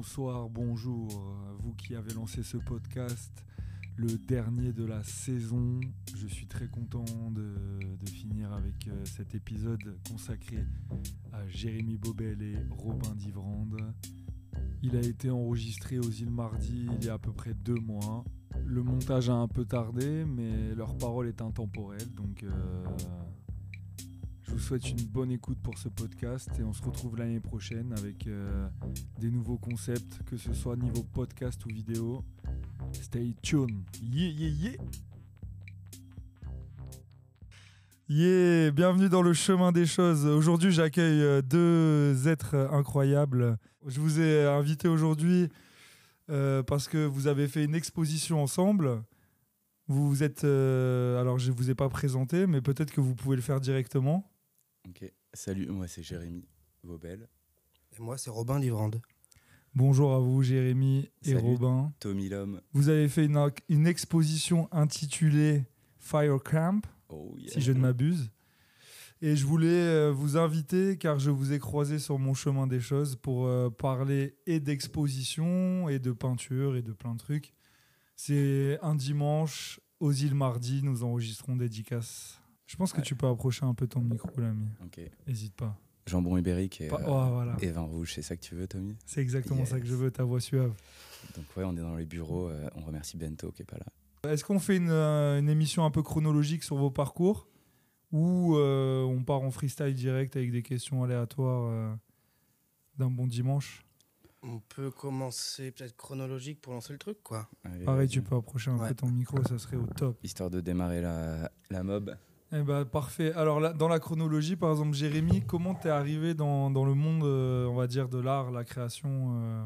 bonsoir, bonjour, vous qui avez lancé ce podcast, le dernier de la saison. Je suis très content de, finir avec euh, cet épisode consacré à Jérémy Bobel et Robin Divrande. Il a été enregistré aux îles Mardi il y a à peu près deux mois. Le montage a un peu tardé, mais leur parole est intemporelle, donc euh, je vous souhaite une bonne écoute pour ce podcast et on se retrouve l'année prochaine avec euh, des nouveaux concepts, que ce soit niveau podcast ou vidéo. Stay tuned. Yeah, yeah, yeah. Yeah, bienvenue dans le chemin des choses. Aujourd'hui, j'accueille euh, deux êtres incroyables. Je vous ai invité aujourd'hui euh, parce que vous avez fait une exposition ensemble. Vous vous êtes. alors, je ne vous ai pas présenté, mais peut-être que vous pouvez le faire directement. Ok, salut, moi c'est Jérémy Vaubel. Et moi c'est Robin Livrande. Bonjour à vous Jérémy et Robin. Tommy Lhomme. Vous avez fait une, exposition intitulée Fire Camp, oh, si je ne m'abuse. Et je voulais euh, vous inviter, car je vous ai croisé sur mon chemin des choses, pour euh, parler et d'exposition, et de peinture, et de plein de trucs. C'est un dimanche, aux îles Mardi, nous enregistrons dédicace je pense que tu peux approcher un peu ton micro, l'ami. Ok. N'hésite pas. Jambon ibérique et, euh, oh, et, vin rouge, c'est ça que tu veux, Tommy? C'est exactement ça que je veux, ta voix suave. Donc ouais, on est dans les bureaux, euh, on remercie Bento qui est pas là. Est-ce qu'on fait une, euh, une, émission un peu chronologique sur vos parcours? Ou on part en freestyle direct avec des questions aléatoires d'un bon dimanche? On peut commencer peut-être chronologique pour lancer le truc, quoi. Pareil, tu peux approcher un peu ton micro, ça serait au top. Histoire de démarrer la, la mob. Eh ben, parfait. Alors, dans la chronologie, par exemple, Jérémy, comment t'es arrivé dans, le monde, euh, on va dire, de l'art, la création euh,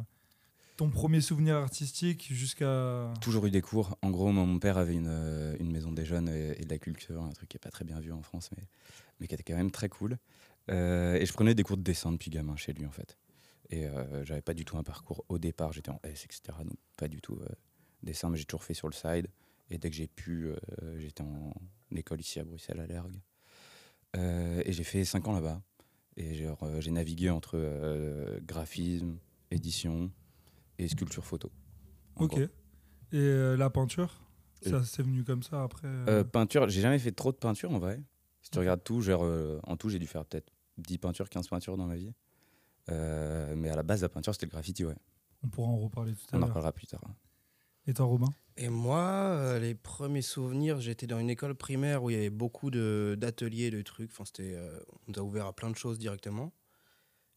Ton premier souvenir artistique jusqu'à... Toujours eu des cours. En gros, mon père avait une, euh, maison des jeunes et, de la culture, un truc qui n'est pas très bien vu en France, mais, mais qui était quand même très cool. et je prenais des cours de dessin depuis gamin chez lui, en fait. Et j'avais pas du tout un parcours au départ, j'étais en S, etc. Donc pas du tout dessin, mais j'ai toujours fait sur le side. Et dès que j'ai pu, j'étais en l'école ici à Bruxelles, à l'Ergue. Euh, et j'ai fait 5 ans là-bas. Et euh, j'ai navigué entre euh, graphisme, édition et sculpture photo. Ok. Et la peinture? Ça s'est venu comme ça après Peinture, j'ai jamais fait trop de peinture en vrai. Si tu regardes tout, genre, en tout, j'ai dû faire peut-être 10 peintures, 15 peintures dans ma vie. mais à la base, la peinture, c'était le graffiti, ouais. On pourra en reparler tout à l'heure. On en reparlera plus tard. Et toi, Robin? Et moi, euh, les premiers souvenirs, j'étais dans une école primaire où il y avait beaucoup d'ateliers, de, trucs. Enfin, c'était, euh, on nous a ouvert à plein de choses directement.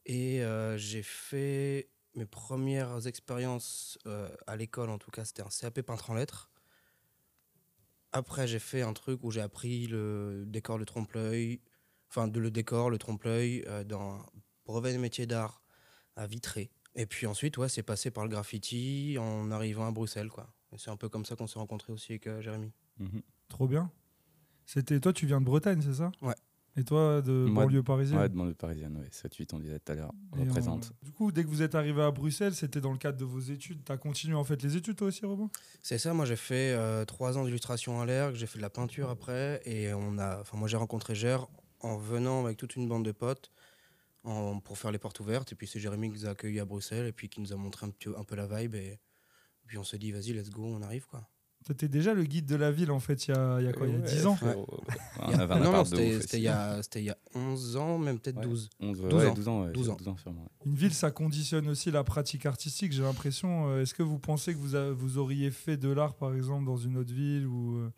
Et euh, j'ai fait mes premières expériences à l'école, en tout cas, c'était un CAP peintre en lettres. Après, j'ai fait un truc où j'ai appris le décor, le trompe-l'œil, enfin, de le décor, le trompe-l'œil, dans un brevet de métier d'art à Vitré. Et puis ensuite, ouais, c'est passé par le graffiti en arrivant à Bruxelles, quoi. c'est un peu comme ça qu'on s'est rencontrés aussi avec euh, Jérémy. Mhm. Trop bien. C'était toi, tu viens de Bretagne, c'est ça? Ouais. Et toi, de banlieue parisienne? Ouais, de banlieue parisienne, ouais. 7-8, on disait tout à l'heure. Représente. Du coup, dès que vous êtes arrivé à Bruxelles, c'était dans le cadre de vos études. Tu as continué en fait les études, toi aussi, Robin? C'est ça, moi j'ai fait euh, trois ans d'illustration à l'air, j'ai fait de la peinture après. Et on a, enfin, moi j'ai rencontré Gère en venant avec toute une bande de potes pour faire les portes ouvertes. Et puis c'est Jérémy qui nous a accueillis à Bruxelles et puis qui nous a montré un, petit, un peu la vibe. Et, puis on s'est dit, vas-y, let's go, on arrive quoi. T'étais déjà le guide de la ville en fait il y a, il y a quoi Il y a 10 ans? Non, non, c'était il, y a, il y a 11 ans, même peut-être 12. 11, 12, ans. 12 ans, 12 ans. 12 ans Une ville, ça conditionne aussi la pratique artistique, j'ai l'impression. Euh, est-ce que vous pensez que vous, vous auriez fait de l'art par exemple dans une autre ville ou euh,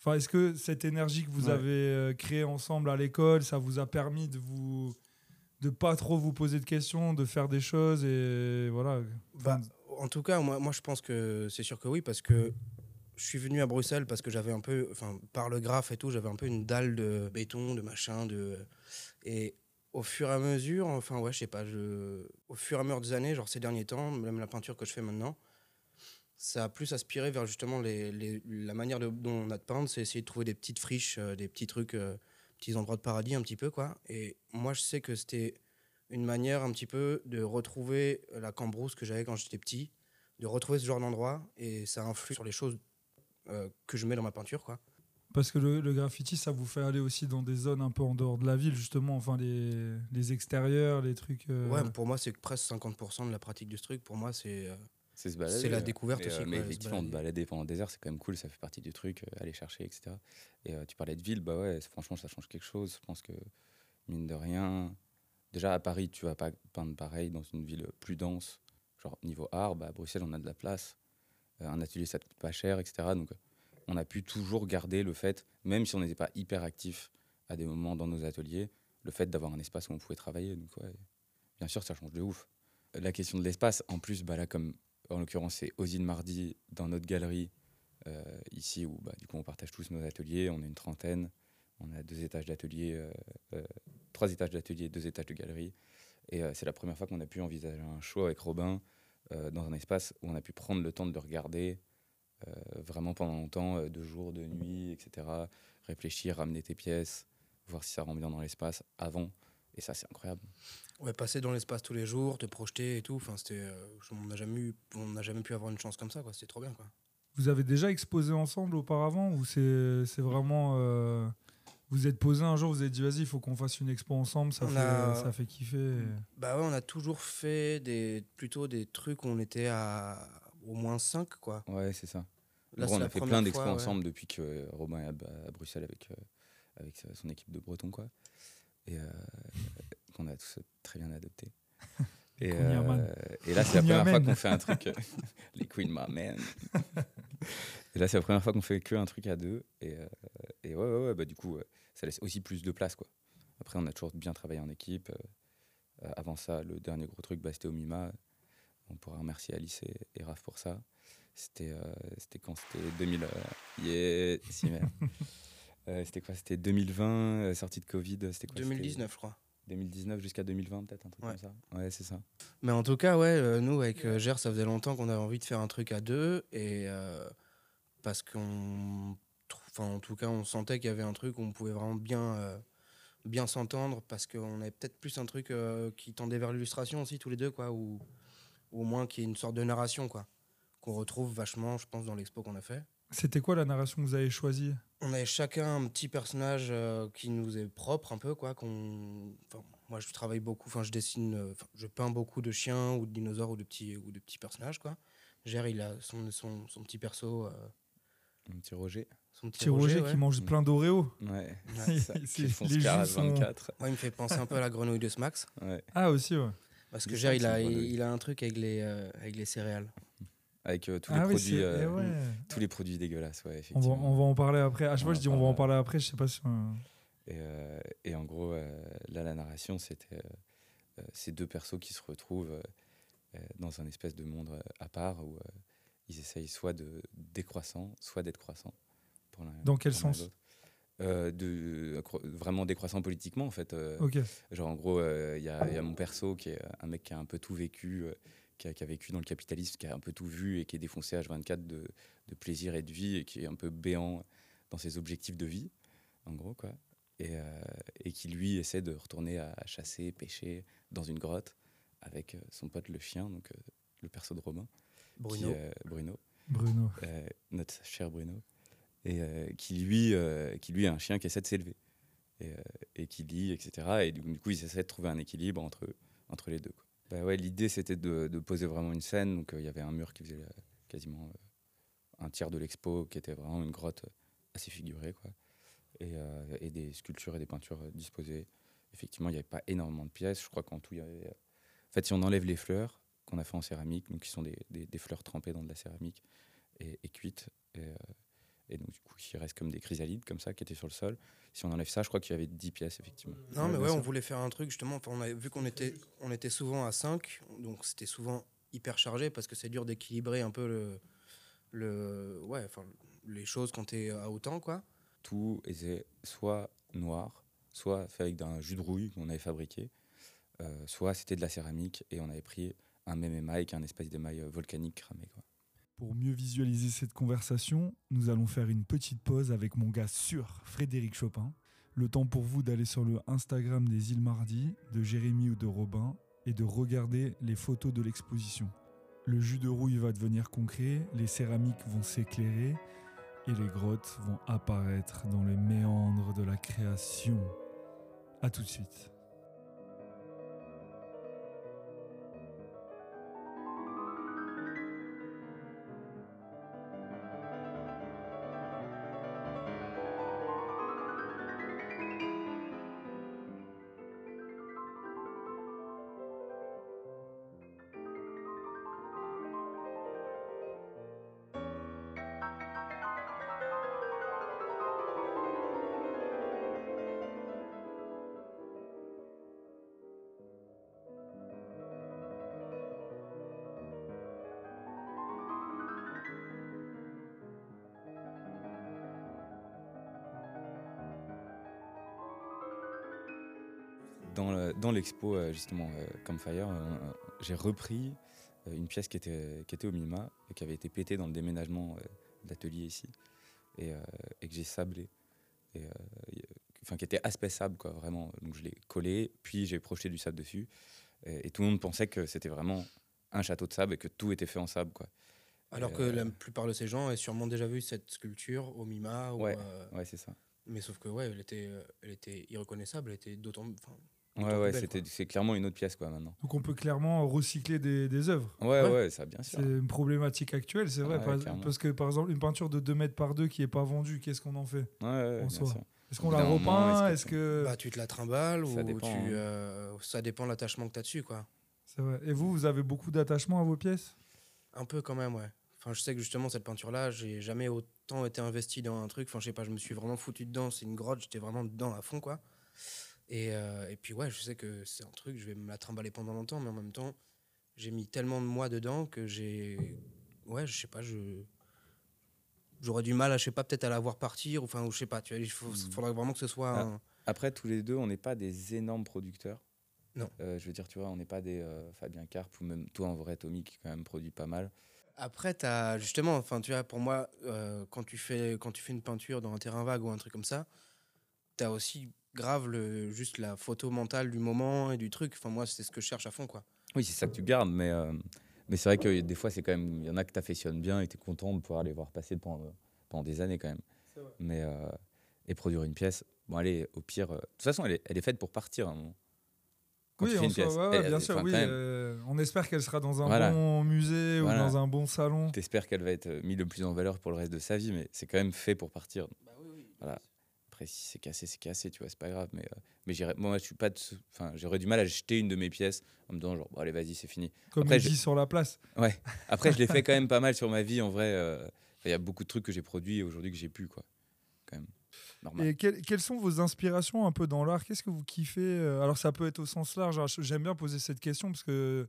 Enfin, est-ce que cette énergie que vous avez euh, créée ensemble à l'école, ça vous a permis de vous de pas trop vous poser de questions, de faire des choses et voilà. En tout cas, moi, moi je pense que c'est sûr que oui, parce que je suis venu à Bruxelles parce que j'avais un peu, enfin, par le graphe et tout, j'avais un peu une dalle de béton, de machin, de. Et au fur et à mesure, enfin, ouais, je sais pas, au fur et à mesure des années, genre ces derniers temps, même la peinture que je fais maintenant, ça a plus aspiré vers justement les, la manière dont on a de peindre, c'est essayer de trouver des petites friches, euh, des petits trucs. Euh, petits endroits de paradis un petit peu, quoi. Et moi, je sais que c'était une manière un petit peu de retrouver la cambrousse que j'avais quand j'étais petit, de retrouver ce genre d'endroit, et ça influe sur les choses euh, que je mets dans ma peinture, quoi. Parce que le, le graffiti, ça vous fait aller aussi dans des zones un peu en dehors de la ville, justement, enfin les, les extérieurs, les trucs. euh, Ouais, pour moi, c'est presque 50% de la pratique du truc. Pour moi, c'est. euh, C'est se balader. C'est la découverte mais, aussi, euh, mais effectivement, de balader. pendant des heures, c'est quand même cool, ça fait partie du truc, euh, aller chercher, etc. Et euh, tu parlais de ville, bah ouais, franchement, ça change quelque chose. Je pense que, mine de rien, déjà à Paris, tu vas pas peindre pareil dans une ville plus dense. Genre, niveau art, bah, à Bruxelles, on a de la place. Un atelier, ça coûte pas cher, etc. Donc, on a pu toujours garder le fait, même si on n'était pas hyper actif à des moments dans nos ateliers, le fait d'avoir un espace où on pouvait travailler. Donc, ouais, bien sûr, ça change de ouf. La question de l'espace, en plus, bah là, comme en l'occurrence, c'est Osine Mardi dans notre galerie, euh, ici, où bah, du coup, on partage tous nos ateliers. On est une trentaine. On a deux étages d'atelier, euh, euh, trois étages d'atelier, deux étages de galerie. Et c'est la première fois qu'on a pu envisager un show avec Robin dans un espace où on a pu prendre le temps de regarder vraiment pendant longtemps, de jour, de nuit, etc. Réfléchir, ramener tes pièces, voir si ça rend bien dans l'espace avant. Et ça, c'est incroyable. Ouais, passer dans l'espace tous les jours, te projeter et tout. Enfin, c'était. euh, on n'a jamais, eu- on n'a jamais pu avoir une chance comme ça, quoi. C'était trop bien, quoi. Vous avez déjà exposé ensemble auparavant ou c'est c'est vraiment. euh, vous êtes posé un jour, vous avez dit vas-y, il faut qu'on fasse une expo ensemble, ça, On fait, a- ça fait kiffer. Bah ouais, on a toujours fait des, plutôt des trucs où on était à au moins 5, quoi. Ouais, c'est ça. Là, c'est on a fait plein d'expos fois, ouais. ensemble depuis que euh, Robin est à, à Bruxelles avec, euh, avec son équipe de Breton, quoi. Et euh, tous très bien adopté. Et, euh, et là, c'est la première fois qu'on fait un truc. les Queen Man. et là, c'est la première fois qu'on fait que un truc à deux. Et, euh, et ouais, ouais, ouais, bah, du coup, euh, ça laisse aussi plus de place, quoi. Après, on a toujours bien travaillé en équipe. euh, avant ça, le dernier gros truc, bah, c'était au MIMA. On pourra remercier Alice et, et Raph pour ça. C'était euh, c'était quand? C'était 2000. euh, yeah, si, merde. Euh, c'était quoi? C'était 2020, euh, sortie de Covid. C'était quoi? C'était 2019, je crois. 2019 jusqu'à 2020, peut-être, un truc Ouais. comme ça. Ouais, c'est ça. Mais en tout cas, ouais, euh, nous, avec euh, Gers, ça faisait longtemps qu'on avait envie de faire un truc à deux. Et euh, parce qu'on. Enfin, en tout cas, on sentait qu'il y avait un truc où on pouvait vraiment bien, euh, bien s'entendre. Parce qu'on avait peut-être plus un truc euh, qui tendait vers l'illustration aussi, tous les deux, quoi. Ou, ou au moins qu'il y ait une sorte de narration, quoi. Qu'on retrouve vachement, je pense, dans l'expo qu'on a fait. C'était quoi la narration que vous avez choisie? On avait chacun un petit personnage euh, qui nous est propre un peu quoi. Qu'on, enfin, moi je travaille beaucoup, enfin je dessine, euh, je peins beaucoup de chiens ou de dinosaures ou de petits ou de petits personnages quoi. Gère il a son, son, son petit perso, euh, Un petit Roger. son petit Petit Roger, ouais. qui mange plein d'Oreo. Ouais, ça. Qui font les à joues sont- 24. Ouais, il me fait penser un peu à la grenouille de Smax Ouais. Ah aussi, ouais. parce que Il Gère il a il, a un truc avec les euh, avec les céréales. Avec euh, tous ah les oui, produits. euh, eh ouais. Tous les produits dégueulasses, ouais, On va, effectivement. on va en parler après. À chaque fois, je dis on va en parler après, je sais pas si. euh, Et, et en gros, là, la narration, c'était ces deux persos qui se retrouvent dans un espèce de monde à part où ils essayent soit de décroissant, soit d'être croissant. Pour Dans quel pour sens. Euh, de, Vraiment décroissant politiquement, en fait. euh. Genre, en gros, euh, il y, a, il y a mon perso qui est un mec qui a un peu tout vécu, qui, a, qui a vécu dans le capitalisme, qui a un peu tout vu et qui est défoncé H24 de, de plaisir et de vie et qui est un peu béant dans ses objectifs de vie, en gros, quoi. Et, euh, et qui, lui, essaie de retourner à chasser, pêcher dans une grotte avec euh, son pote le chien, donc euh, le perso de Robin, Bruno. qui, euh, Bruno Bruno. euh, notre cher Bruno, et euh, qui, lui, euh, qui lui a un chien qui essaie de s'élever, et, euh, et qui lit, etc. Et du, du coup, ils essaient de trouver un équilibre entre, entre les deux. quoi. Bah ouais, L'idée, c'était de, de poser vraiment une scène. Donc, euh, il y avait un mur qui faisait euh, quasiment euh, un tiers de l'expo, qui était vraiment une grotte assez figurée, quoi. Et, et des sculptures et des peintures disposées. Effectivement, il n'y avait pas énormément de pièces. Je crois qu'en tout, il y avait... En fait, si on enlève les fleurs qu'on a fait en céramique, donc qui sont des, des- fleurs trempées dans de la céramique, et, et cuites. Et donc, du coup, il reste comme des chrysalides, comme ça, qui étaient sur le sol. Si on enlève ça, je crois qu'il y avait 10 pièces, effectivement. Non, mais ouais, on voulait faire un truc justement. Enfin, on a vu qu'on était, on était souvent à 5, donc c'était souvent hyper chargé parce que c'est dur d'équilibrer un peu le, le, ouais, enfin, les choses quand t'es à autant, quoi. Tout était soit noir, soit fait avec d'un jus de rouille qu'on avait fabriqué, euh, soit c'était de la céramique et on avait pris un même émail, qui est un espèce d'émail volcanique cramé. Quoi. Pour mieux visualiser cette conversation, nous allons faire une petite pause avec mon gars sûr, Frédéric Chopin. Le temps pour vous d'aller sur le Instagram des îles Mardi, de Jérémy ou de Robin, et de regarder les photos de l'exposition. Le jus de rouille va devenir concret, les céramiques vont s'éclairer, et les grottes vont apparaître dans les méandres de la création. A tout de suite. Dans le- dans l'expo, euh, justement, euh, Campfire, euh, j'ai repris une pièce qui était, qui était au MIMA et qui avait été pétée dans le déménagement d'atelier ici et, et que j'ai sablé. Et, enfin, qui était aspect sable, quoi, vraiment. Donc je l'ai collé, puis j'ai projeté du sable dessus. Et, et tout le monde pensait que c'était vraiment un château de sable et que tout était fait en sable, quoi. Alors Et, que euh, la plupart de ces gens aient sûrement déjà vu cette sculpture au MIMA. ou, Ouais. euh, Ouais, c'est ça. mais sauf que, ouais, elle était, elle était irreconnaissable. Elle était d'autant. Ouais, ouais, c'était, c'est clairement une autre pièce, quoi, maintenant. Donc on peut clairement recycler des, des œuvres. Ouais, Ouais. ouais, ça, bien sûr. C'est une problématique actuelle, c'est vrai. Ouais, par- clairement. parce que par exemple, une peinture de 2 mètres par 2 qui n'est pas vendue, qu'est-ce qu'on en fait Ouais, ouais, en bien soi. sûr. Est-ce qu'on la repeint est-ce Est-ce que-. Bah, tu te la trimbales Ça ou dépend, tu. hein. euh, ça dépend de l'attachement que tu as dessus, quoi. C'est vrai. Et vous, vous avez beaucoup d'attachement à vos pièces? Un peu quand même, ouais. Enfin, je sais que justement, cette peinture-là, j'ai jamais autant été investi dans un truc. Enfin, je sais pas, je me suis vraiment foutu dedans. C'est une grotte, j'étais vraiment dedans à fond, quoi. Et, euh, et puis, ouais, je sais que c'est un truc, je vais me la trimballer pendant longtemps, mais en même temps, j'ai mis tellement de moi dedans que j'ai. Ouais, je sais pas, je. J'aurais du mal à, je sais pas, peut-être à la voir partir, ou enfin, ou je sais pas, tu vois, il faut- Mhm. faudrait vraiment que ce soit Ah. un. Après, tous les deux, on n'est pas des énormes producteurs. Non. Euh, je veux dire, tu vois, on n'est pas des euh, Fabien Carp ou même toi en vrai, Tommy, qui quand même produit pas mal. Après, tu as justement, enfin, tu vois, pour moi, quand, tu fais, quand tu fais une peinture dans un terrain vague ou un truc comme ça, tu as aussi grave le, juste la photo mentale du moment et du truc. Enfin, moi, c'est ce que je cherche à fond, quoi. Oui, c'est ça que tu gardes, mais, euh, mais c'est vrai que des fois, c'est quand même. Il y en a que tu affectionnes bien et tu es content de pouvoir les voir passer pendant, pendant des années quand même. Mais, euh, et produire une pièce, bon, allez, au pire. euh, De toute façon, elle est, elle est faite pour partir. à un moment. Quand Oui, tu fais en une soi, pièce, ouais, ouais, elle- bien elle- sûr. Oui, même, euh, on espère qu'elle sera dans un Voilà. bon musée Voilà. ou dans un bon salon. T'espères qu'elle va être euh, mise le plus en valeur pour le reste de sa vie, mais c'est quand même fait pour partir. Voilà. Après, si c'est cassé, c'est cassé, tu vois, c'est pas grave. Mais, euh, mais j'irais- moi, je suis pas. Enfin, j'aurais du mal à jeter une de mes pièces en me disant, genre, bon, allez, vas-y, c'est fini. Comme Après, dit sur la place. Après, je l'ai fait quand même pas mal sur ma vie, en vrai. euh, Il y a beaucoup de trucs que j'ai produits aujourd'hui que j'ai pu, quoi. Quand même. Normal. Et quelles, quelles sont vos inspirations un peu dans l'art? Qu'est-ce que vous kiffez euh, Alors ça peut être au sens large. hein, J'aime bien poser cette question parce que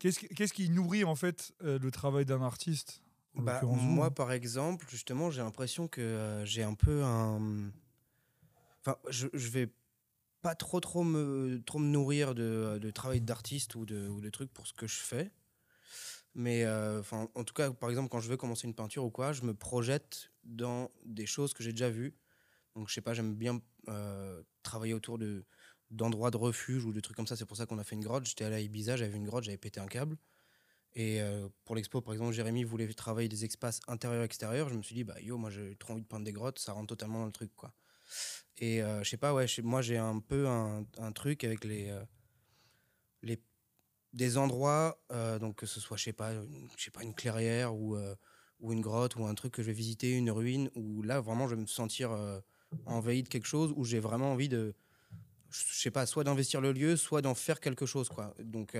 qu'est-ce qui, qu'est-ce qui nourrit en fait le travail d'un artiste? Bah, moi, par exemple, justement, j'ai l'impression que euh, j'ai un peu un. Enfin, je, je vais pas trop, trop me, trop me nourrir de, de travail d'artiste ou de, ou de trucs pour ce que je fais. Mais euh, en tout cas, par exemple, quand je veux commencer une peinture ou quoi, je me projette dans des choses que j'ai déjà vues. Donc, je sais pas, j'aime bien euh, travailler autour de d'endroits de refuge ou de trucs comme ça. C'est pour ça qu'on a fait une grotte. J'étais allé à Ibiza, j'avais vu une grotte, j'avais pété un câble. Et euh, pour l'expo, par exemple, Jérémy voulait travailler des espaces intérieurs-extérieurs. Je me suis dit, bah yo, moi j'ai trop envie de peindre des grottes, ça rentre totalement dans le truc, quoi. Et euh, je sais pas, ouais, moi j'ai un peu un, truc avec les, euh, les des endroits, euh, donc que ce soit, je sais pas, je sais pas, une clairière ou, ou une grotte ou un truc que je vais visiter, une ruine, où là vraiment je vais me sentir envahi de quelque chose, où j'ai vraiment envie de, je sais pas, soit d'investir le lieu, soit d'en faire quelque chose, quoi. Donc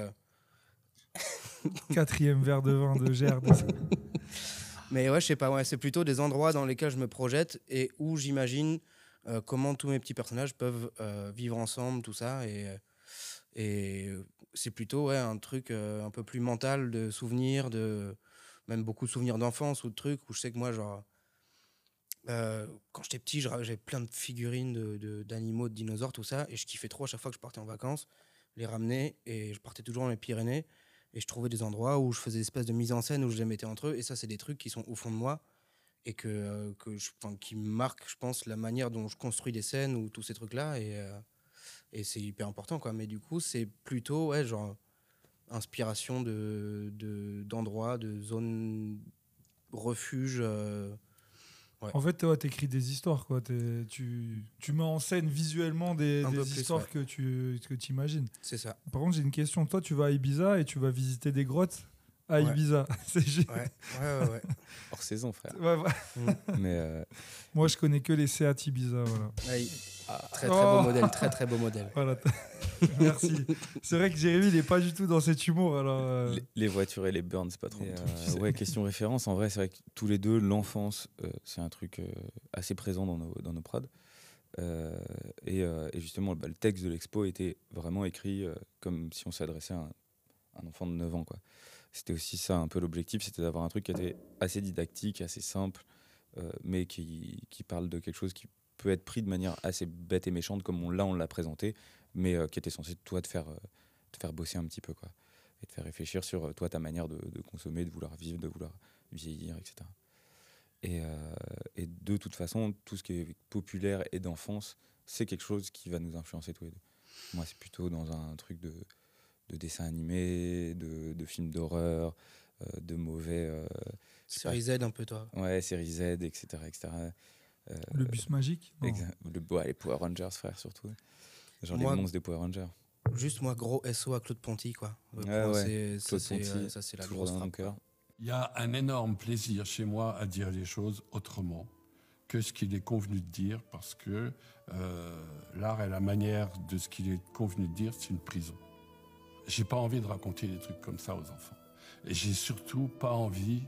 Quatrième verre de vin de Gerd. Mais ouais, je sais pas, c'est plutôt des endroits dans lesquels je me projette et où j'imagine euh, comment tous mes petits personnages peuvent euh, vivre ensemble, tout ça. Et, euh, et c'est plutôt ouais, un truc un peu plus mental de souvenirs, de même beaucoup de souvenirs d'enfance ou de trucs où je sais que moi, genre, quand j'étais petit, j'avais plein de figurines d'animaux, de, de dinosaures, tout ça. Et je kiffais trop à chaque fois que je partais en vacances, les ramener. Et je partais toujours dans les Pyrénées. Et je trouvais des endroits où je faisais des espèces de mise en scène où je les mettais entre eux. Et ça, c'est des trucs qui sont au fond de moi et que, euh, que qui marquent, je pense, la manière dont je construis des scènes ou tous ces trucs-là. Et, euh, et c'est hyper important, quoi. Mais du coup, c'est plutôt, ouais, genre, inspiration de, de, d'endroits, de zones refuges. euh, Ouais. En fait, toi, t'écris des histoires, quoi. Tu, tu mets en scène visuellement des, plus, histoires ouais. que tu que imagines. C'est ça. Par contre, j'ai une question. Toi, tu vas à Ibiza et tu vas visiter des grottes à Ouais. Ibiza. C'est gé- Ouais, ouais, ouais. ouais. Hors saison, frère. Ouais, ouais. Mais euh, Moi, je connais que les Seat Ibiza, voilà. Très très Oh. beau modèle, très très beau modèle. Voilà. Merci. C'est vrai que Jérémy, il est pas du tout dans cet humour, alors. euh, les, les voitures et les burns, c'est pas trop. Euh, tu sais. ouais, question référence. En vrai, c'est vrai que tous les deux, l'enfance, euh, c'est un truc euh, assez présent dans nos, dans nos prods. Euh, et, euh, et justement, bah, le texte de l'expo était vraiment écrit euh, comme si on s'adressait à un, un enfant de 9 ans. quoi. C'était aussi ça un peu l'objectif, c'était d'avoir un truc qui était assez didactique, assez simple, euh, mais qui, qui parle de quelque chose qui peut être pris de manière assez bête et méchante, comme on, là on l'a présenté, mais euh, qui était censé toi te faire, euh, te faire bosser un petit peu. Quoi et te faire réfléchir sur euh, toi ta manière de, de consommer, de vouloir vivre, de vouloir vieillir, etc. Et, euh, et de toute façon, tout ce qui est populaire et d'enfance, c'est quelque chose qui va nous influencer tous les deux. Moi, c'est plutôt dans un truc de, de dessin animé, de, de films d'horreur, euh, de mauvais. euh, Série Z un peu toi. ouais, série Z, etc. etc. Euh, Le bus magique non. exa- le, ouais, les Power Rangers, frère, surtout. Genre Moi- les monstres des Power Rangers. Juste moi, gros SO à Claude Ponty, quoi. Ouais, ça, Claude c'est, Ponty, euh, ça, c'est la grosse frappe. cœur. Il y a un énorme plaisir chez moi à dire les choses autrement que ce qu'il est convenu de dire, parce que euh, l'art et la manière de ce qu'il est convenu de dire, c'est une prison. J'ai pas envie de raconter des trucs comme ça aux enfants. Et j'ai surtout pas envie,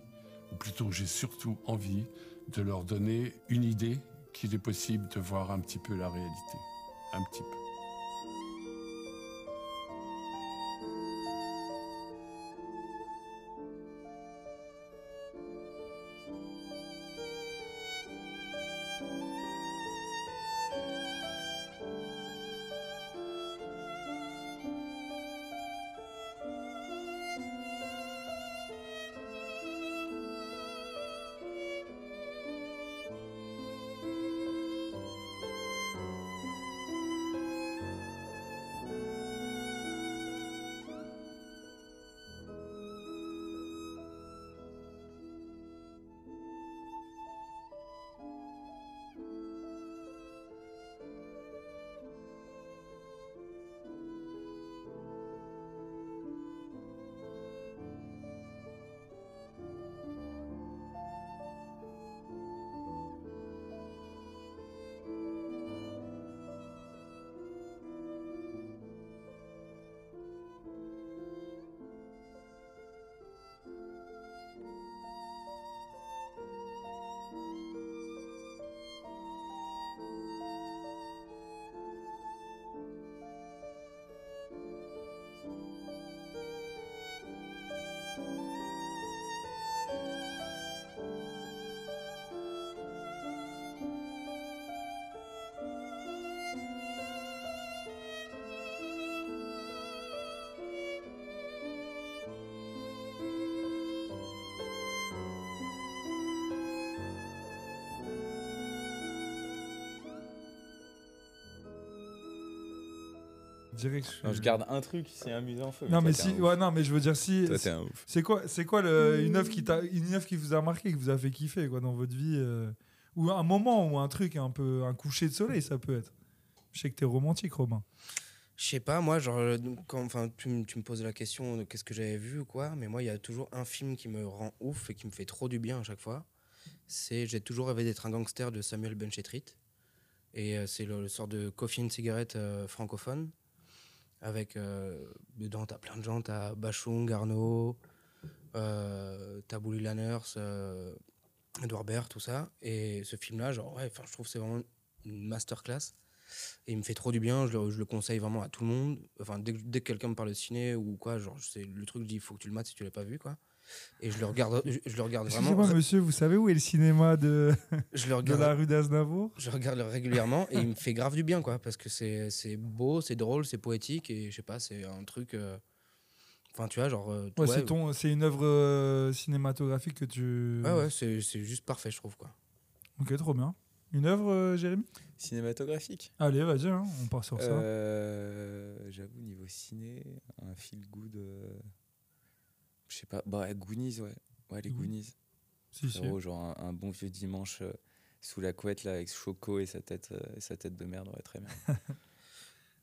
ou plutôt j'ai surtout envie de leur donner une idée qu'il est possible de voir un petit peu la réalité. Un petit peu. Je dirais que je, Non, je garde un truc, c'est amusé en feu. Non, mais si, un ouais, non, mais je veux dire si. Un. C'est quoi, c'est quoi le, une œuvre qui t'a, une œuvre qui vous a marqué, qui vous a fait kiffer quoi dans votre vie, euh, ou un moment ou un truc un peu, un coucher de soleil, ça peut être. Je sais que t'es romantique, Romain. Je sais pas, moi, genre, euh, quand enfin, tu, me- tu me poses la question de qu'est-ce que j'avais vu ou quoi, mais moi, il y a toujours un film qui me rend ouf et qui me fait trop du bien à chaque fois. C'est J'ai toujours rêvé d'être un gangster de Samuel Benchetrit. Et euh, c'est le, le sort de coffee and cigarette euh, francophone. Avec, euh, dedans, t'as plein de gens, t'as Bachung, Arnaud, euh, t'as Bully Lanners, euh, Edouard Baird, tout ça. Et ce film-là, genre, ouais, je trouve que c'est vraiment une masterclass. Et il me fait trop du bien, je le, je le conseille vraiment à tout le monde. Enfin, dès, que- dès que quelqu'un me parle de ciné ou quoi, genre, c'est le truc, je dis, il faut que tu le mates si tu l'as pas vu, quoi. Et je le regarde, je, je le regarde vraiment. Excusez-moi, monsieur, vous savez où est le cinéma de, Je le de la rue d'Aznavour? Je regarde régulièrement et il me fait grave du bien, quoi. Parce que c'est c'est beau, c'est drôle, c'est poétique et je sais pas, c'est un truc. euh, Enfin, tu vois, genre. euh, Ouais, ouais, c'est ton, c'est une œuvre euh, cinématographique que tu. Ouais, ouais, c'est c'est juste parfait, je trouve, quoi. Ok, trop bien. Une œuvre, euh, Jérémy? Cinématographique. Allez, vas-y, hein, on part sur ça. Euh, J'avoue, niveau ciné, un feel good. Je sais pas. Bah, Goonies, ouais. Ouais, les Goonies. Goonies. si, genre un, un bon vieux dimanche euh, sous la couette là avec Choco et sa tête, euh, et sa tête de merde, ouais, très bien.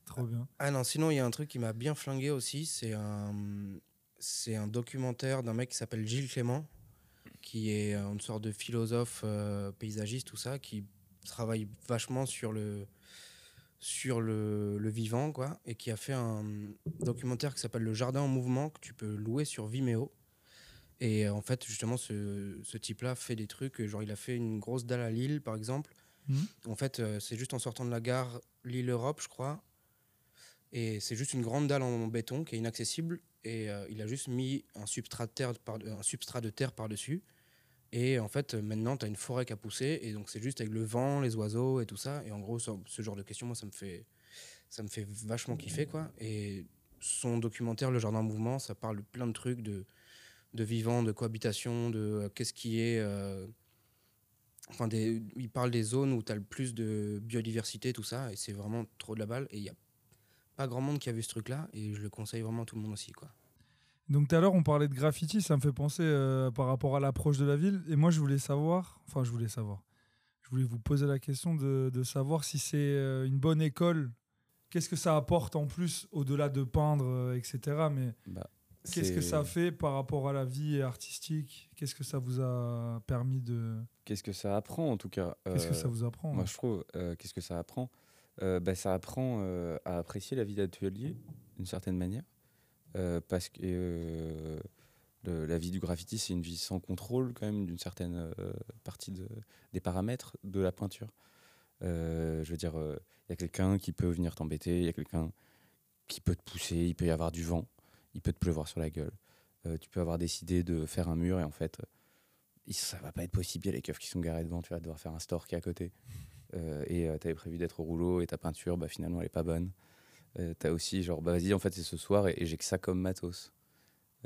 Trop bien. Ah non, sinon, il y a un truc qui m'a bien flingué aussi. C'est un, c'est un documentaire d'un mec qui s'appelle Gilles Clément, qui est euh, une sorte de philosophe euh, paysagiste, tout ça, qui travaille vachement sur le, sur le, le vivant, quoi, et qui a fait un documentaire qui s'appelle Le Jardin en mouvement, que tu peux louer sur Vimeo. Et euh, en fait, justement, ce, ce type-là fait des trucs, genre il a fait une grosse dalle à Lille, par exemple. Mhm. En fait, euh, c'est juste en sortant de la gare Lille-Europe, je crois. Et c'est juste une grande dalle en béton qui est inaccessible. Et euh, il a juste mis un substrat de terre, par, un substrat de terre par-dessus. Et en fait, euh, maintenant, tu as une forêt qui a poussé. Et donc, c'est juste avec le vent, les oiseaux et tout ça. Et en gros, ce, genre de questions, moi, ça me fait, ça me fait vachement kiffer. quoi. Et son documentaire, Le Jardin en Mouvement, ça parle plein de trucs, de, de vivant, de cohabitation, de euh, qu'est-ce qui est. euh, Enfin, il parle des zones où tu as le plus de biodiversité, tout ça, et c'est vraiment trop de la balle. Et il n'y a pas grand monde qui a vu ce truc-là, et je le conseille vraiment à tout le monde aussi. Quoi. Donc tout à l'heure, on parlait de graffiti, ça me fait penser euh, par rapport à l'approche de la ville. Et moi, je voulais savoir, enfin, je voulais savoir, je voulais vous poser la question de, de savoir si c'est euh, une bonne école. Qu'est-ce que ça apporte en plus, au-delà de peindre, euh, etc. Mais Bah, qu'est-ce que ça fait par rapport à la vie artistique? Qu'est-ce que ça vous a permis de... Qu'est-ce que ça apprend en tout cas Qu'est-ce que ça vous apprend Moi, hein? je trouve, qu'est-ce que ça apprend? Bah, Ça apprend à apprécier la vie d'atelier, d'une certaine manière. Euh, parce que euh, la vie du graffiti, c'est une vie sans contrôle, quand même, d'une certaine euh, partie de- des paramètres de la peinture. Euh, je veux dire, il y a quelqu'un qui peut venir t'embêter, il y a quelqu'un qui peut te pousser, il peut y avoir du vent, il peut te pleuvoir sur la gueule. Euh, tu peux avoir décidé de faire un mur et en fait, il- ça va pas être possible. Il y a les keufs qui sont garés devant, tu vas devoir faire un store qui est à côté. Euh, et tu avais prévu d'être au rouleau et ta peinture, bah, finalement, elle est pas bonne. Euh, tu as aussi, genre, bah, vas-y, en fait, c'est ce soir et, et j'ai que ça comme matos.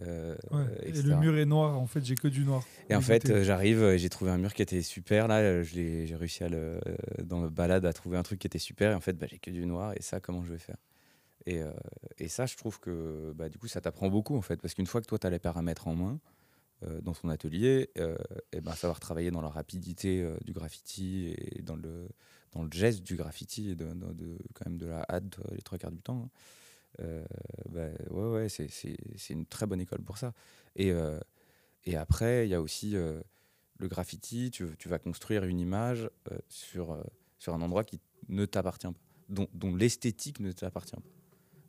Euh, Ouais. Et le mur est noir, en fait, j'ai que du noir. Et en fait, euh, j'arrive, euh, j'ai trouvé un mur qui était super. Là, euh, j'ai réussi à le, dans le balade à trouver un truc qui était super. Et en fait, bah, j'ai que du noir. Et ça, comment je vais faire? Et, euh, et ça, je trouve que bah, du coup, ça t'apprend beaucoup en fait. Parce qu'une fois que toi, tu as les paramètres en main dans ton atelier, et ben, savoir travailler dans la rapidité du graffiti et dans le, dans le geste du graffiti et de, de- de- quand même de la hâte euh, les trois quarts du temps. hein. Euh, bah, ouais, ouais, c'est- une très bonne école pour ça. Et, euh, et après, il y a aussi euh, le graffiti. Tu, tu vas construire une image sur, sur un endroit qui ne t'appartient pas, dont, dont l'esthétique ne t'appartient pas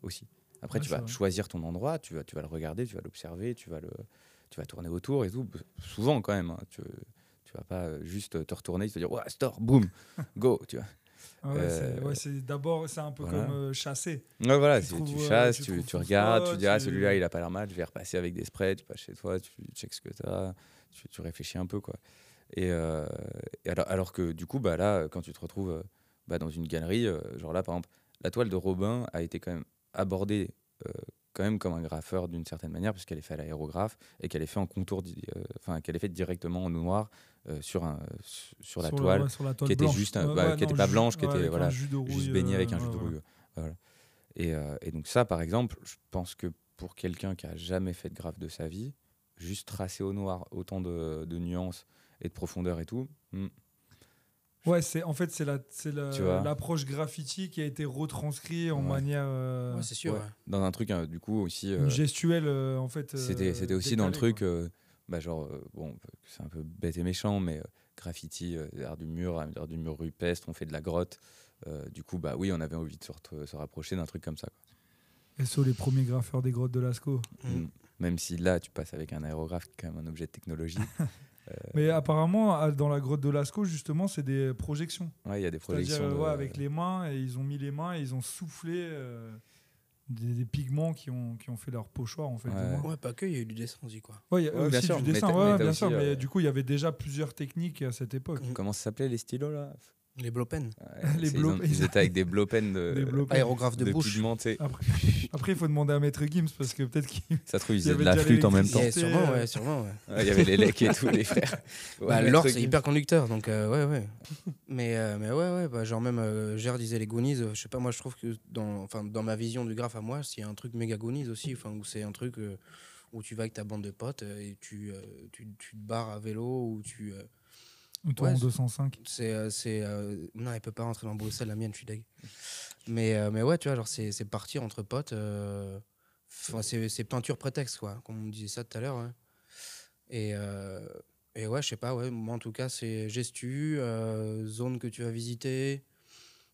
aussi. Après, Ouais, tu vas vrai. choisir ton endroit, tu vas, tu vas le regarder, tu vas l'observer, tu vas le, tu vas tourner autour et tout. Souvent quand même. hein, tu, tu vas pas euh, juste te retourner et te dire ouais, store, boum, go, tu vois. Ah ouais, euh, c'est- ouais, d'abord, c'est un peu voilà. comme euh, chasser. Ouais, voilà, Tu c'est- trouves, tu euh, chasses, tu regardes, tu dis ah celui-là il a pas l'air mal, je vais repasser avec des sprays, tu passes chez toi, tu checks ce que tu as, tu, réfléchis un peu quoi. Et, euh, et alors, alors que du coup bah là quand tu te retrouves euh, bah, dans une galerie, euh, genre là par exemple la toile de Robin a été quand même abordée euh, quand même comme un graffeur d'une certaine manière puisqu'elle est faite à l'aérographe et qu'elle est faite en contour, euh, enfin qu'elle est faite directement en noir euh, sur un sur, sur la toile ouais, sur la toile qui était blanche. juste un- bah, ouais, qui était non, pas blanche, qui était, voilà, juste rouille, baigné euh, avec un jus de rouille. Voilà. Et, euh, et donc ça, par exemple, je pense que pour quelqu'un qui a jamais fait de graphe de sa vie, juste tracer au noir autant de, de nuances et de profondeur et tout, hmm, Ouais, c'est en fait c'est la c'est la- l'approche graffiti qui a été retranscrit en Ouais. manière euh, Ouais, c'est sûr. ouais. ouais. dans un truc euh, du coup aussi, euh, une gestuelle euh, en fait. c'était euh, c'était aussi dans le truc, euh, bah, genre euh, bon, c'est un peu bête et méchant, mais euh, graffiti, euh, art du mur, art du mur rupestre, on fait de la grotte. Euh, du coup, bah oui, on avait envie de se, re- se rapprocher d'un truc comme ça. quoi. quoi. SO les premiers graffeurs des grottes de Lascaux. Mm. Mm. Même si là, tu passes avec un aérographe, qui est quand même un objet de technologie. Mais apparemment dans la grotte de Lascaux justement c'est des projections. Ouais, il y a des projections. euh, de- ouais, avec les mains et ils ont mis les mains et ils ont soufflé euh, des, des pigments qui ont qui ont fait leur pochoir en fait. Ouais. pas que, il y a eu du dessin aussi. Quoi. Ouais, il y a Ouais, bien aussi sûr, du dessin, ouais, mais bien aussi, sûr, mais euh, du coup il y avait déjà plusieurs techniques à cette époque. Mm. Comment ça s'appelait les stylos là? Les blowpens. Ouais, Les ils, ont- blow- ils étaient avec des blowpens de, Des blow-pens. Aérographe de, de bouche. Après, après, il faut demander à Maître Gims parce que peut-être qu'il. Ça se trouve, ils faisaient de la flûte en même temps. Yeah, l'électricité, sûrement, ouais, sûrement, ouais. Ouais, Il y avait les lecs et tout, les frères. Ouais, Bah, L'or, c'est hyper conducteur, donc euh, ouais, ouais. mais, euh, mais ouais, ouais, bah, genre même euh, Gère disait les Goonies, euh, je sais pas, moi je trouve que dans, enfin, dans ma vision du graphe à moi, s'il y a un truc méga Goonies aussi, enfin, où c'est un truc euh, où tu vas avec ta bande de potes et tu, euh, tu, tu te barres à vélo ou tu, euh, Toi Ouais, en c'est- 205. C'est, euh, c'est, euh, non, elle peut pas rentrer dans Bruxelles, la mienne, je suis deg. Mais, euh, mais ouais, tu vois, genre, c'est, c'est partir entre potes. Enfin, c'est, c'est peinture prétexte, quoi, comme on disait ça tout à l'heure. ouais. Et, et ouais, je sais pas, ouais, moi en tout cas, c'est gestu, zone que tu vas visiter,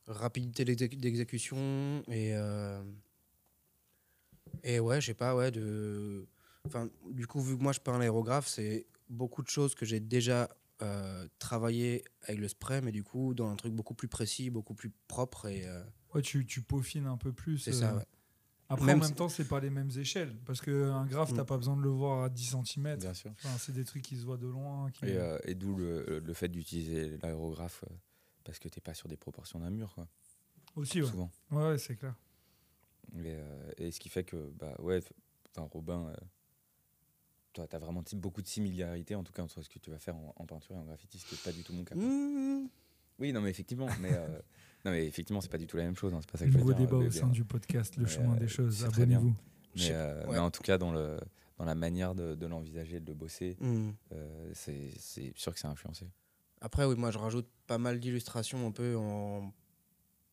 rapidité d'exé- d'exécution et. et ouais, je sais pas, ouais, de. Enfin, du coup, vu que moi je peins l'aérographe, c'est beaucoup de choses que j'ai déjà euh, travaillé avec le spray, mais du coup, dans un truc beaucoup plus précis, beaucoup plus propre. Et euh, Ouais, tu, tu peaufines un peu plus. c'est ça, euh, ouais. Après, Même en même temps, c'est pas les mêmes échelles. Parce qu'un graphe, t'as Mm. pas besoin de le voir à 10 cm. Bien sûr. c'est des trucs qui se voient de loin. qui- Et, euh, et d'où le, le fait d'utiliser l'aérographe euh, parce que t'es pas sur des proportions d'un mur, quoi. Aussi, ouais. Souvent. Ouais, ouais, c'est clair. Et, euh, et ce qui fait que, bah ouais, Robin, euh, toi, t'as vraiment t- beaucoup de similarités, en tout cas, entre ce que tu vas faire en, en peinture et en graffiti, ce qui n'est pas du tout mon cas. Mmh. Oui, non, mais effectivement, mais, euh, non, mais effectivement, c'est pas du tout la même chose. hein, c'est pas ça que je veux Nouveau dire, débat mais au bien- sein du podcast Le Mais, chemin euh, des choses. très bien. Abonnez-vous. Mais, euh, ouais. mais en tout cas, dans, le, dans la manière de, de l'envisager, de le bosser, Mmh. euh, c'est sûr que c'est influencé. Après, oui, moi je rajoute pas mal d'illustrations un peu en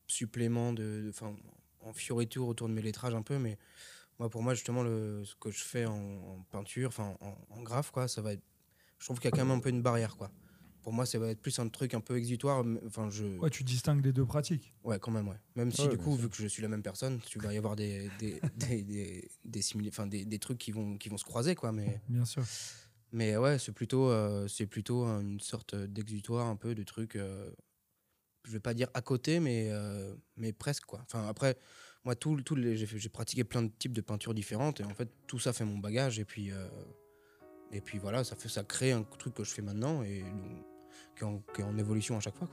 supplément de. Enfin, en fioriture autour de mes lettrages un peu, mais moi pour moi, justement, le, ce que je fais en, en peinture, enfin en, en graphe, quoi, ça va être. Je trouve qu'il y a quand même un peu une barrière, quoi. Pour moi, ça va être plus un truc un peu exutoire. Enfin, je. Ouais, tu distingues les deux pratiques. Ouais, quand même, ouais. Même si Ouais, du coup, vu que je suis la même personne, tu vas y avoir des, des, des, des, des, simili- enfin, des, des trucs qui vont, qui vont se croiser, quoi. Mais, Bien sûr. mais ouais, c'est plutôt, euh, c'est plutôt une sorte d'exutoire, un peu de trucs. euh, je vais pas dire à côté, mais, euh, mais presque, quoi. Enfin, après, moi, tout, j'ai, pratiqué plein de types de peintures différentes, et en fait, tout ça fait mon bagage, et puis, euh, et puis voilà, ça, fait, ça crée un truc que je fais maintenant, et qui, est en, évolution à chaque fois.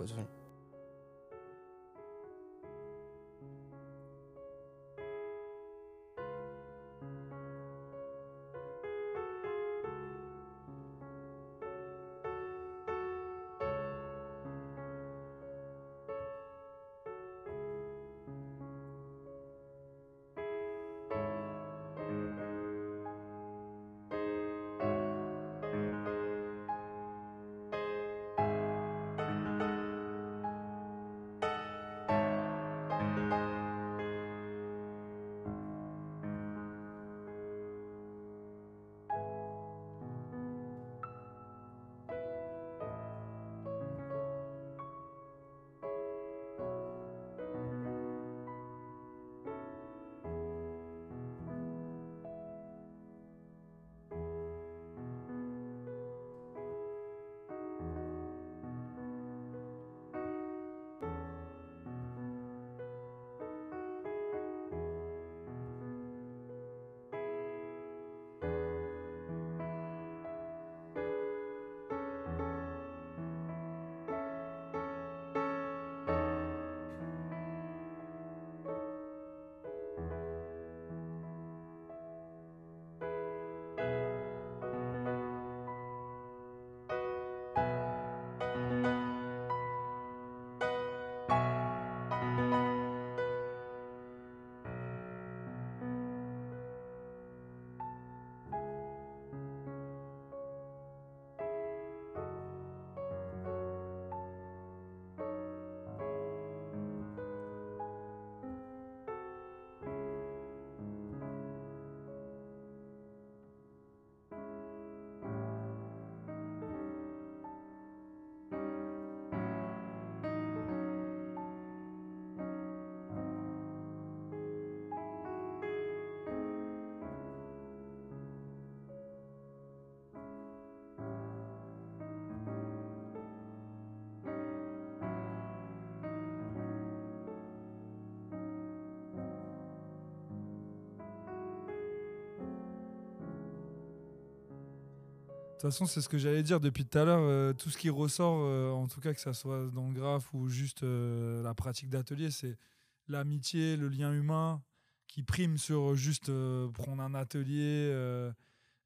Toute façon, c'est ce que j'allais dire depuis tout à l'heure. euh, tout ce qui ressort, euh, en tout cas que ça soit dans le graphe ou juste euh, la pratique d'atelier, c'est l'amitié, le lien humain qui prime sur juste prendre un atelier